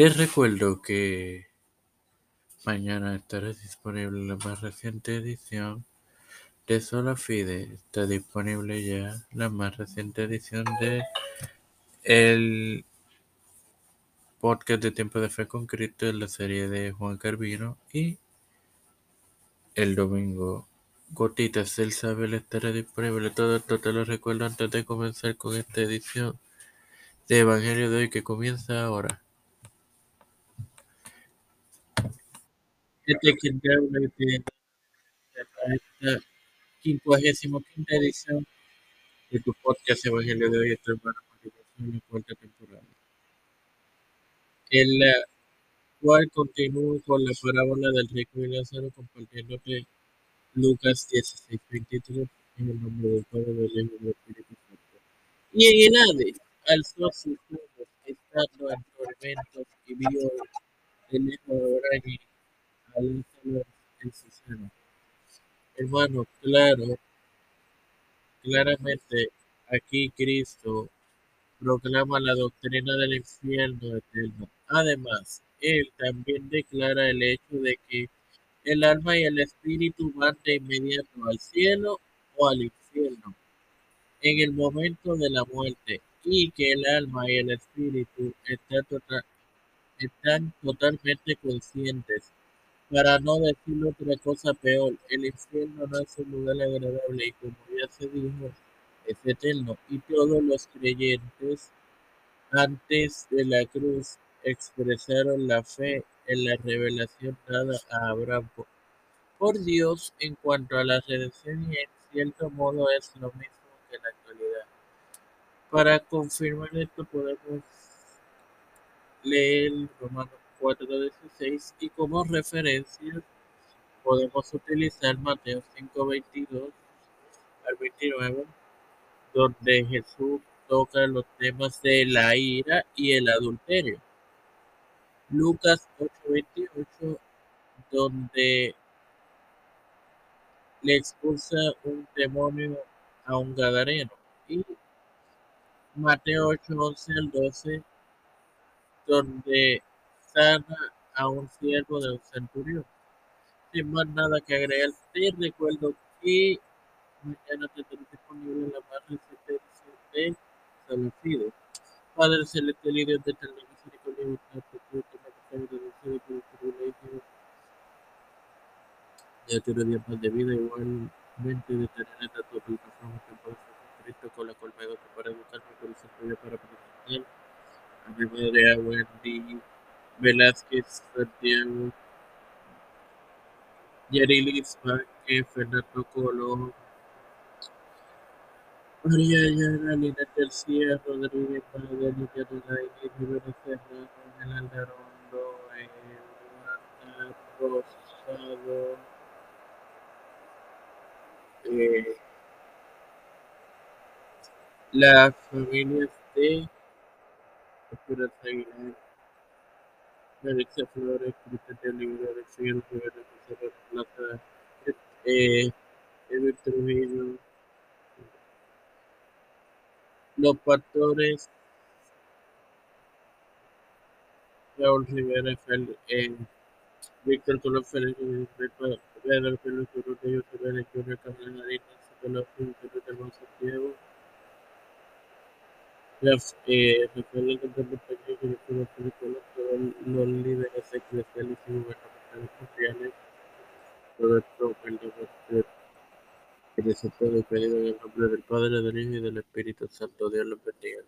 Te recuerdo que mañana estará disponible la más reciente edición de Sola Fide. Está disponible ya la más reciente edición de el podcast de Tiempo de Fe con Cristo en la serie de Juan Carvino y el domingo Gotitas del Saber estará disponible. Todo esto te lo recuerdo antes de comenzar con esta edición de Evangelio de hoy que comienza ahora. Habla de esta quincuagésimo quinta edición de tu podcast Evangelio de hoy, esta hermana en la cuarta temporada. En la cual continúo con la parábola del rico y Lázaro compartiéndote Lucas 16, 23 en el nombre del Padre, del Hijo y del Espíritu Santo. Y en el Hades alzó sus ojos estando en tormentos y vio el hijo de Abraham Hermano, claro, claramente aquí Cristo proclama la doctrina del infierno eterno. Además, él también declara el hecho de que el alma y el espíritu van de inmediato al cielo o al infierno en el momento de la muerte y que el alma y el espíritu están, tota-, están totalmente conscientes. Para no decir otra cosa peor, el infierno no es un lugar agradable y como ya se dijo, es eterno. Y todos los creyentes antes de la cruz expresaron la fe en la revelación dada a Abraham por Dios en cuanto a la redención y en cierto modo es lo mismo que en la actualidad. Para confirmar esto podemos leer Romanos 4.16 y como referencia podemos utilizar Mateo 5.22 al 29 donde Jesús toca los temas de la ira y el adulterio. Lucas 8:28, donde le expulsa un demonio a un gadareno. Y Mateo 8:11 al 12, donde a un siervo de un centurión. Sin más nada que agregar, te recuerdo que mañana tendré disponible la más reciente edición de. Padre celestial y Dios de eterna misericordia te pido que me agradecido por el privilegio de tener días más de vida, igualmente de tener esta tu que puede con la cual para educarme por para presentar a mi madre, a Velázquez, Santiago, Yarilis Vázquez, Fernando Colón, María Ayala, Lina García, Rodríguez Magallanes, Yanelay, Rivera Serrano, Aldarondo, Eduardo Rosado, eh, las familias de Esperanza Aguilar, Alexa Flores, de Oliveira, Alexander Rivera, José Plata, eh, los pastores Raúl Rivera, eh, Víctor Colón Félix, Pedro Pérez, de José Vélez, Junior Camila Harina, Nicolás Cruz, Pedro Santiago, eh, Rafael Alcántara Peña, Director de Colón, todos los líderes eclesiales y gubernamentales sociales, todo esto perdemos ser presentado y pedido en el nombre del Padre, del Hijo y del Espíritu Santo. Dios los bendiga.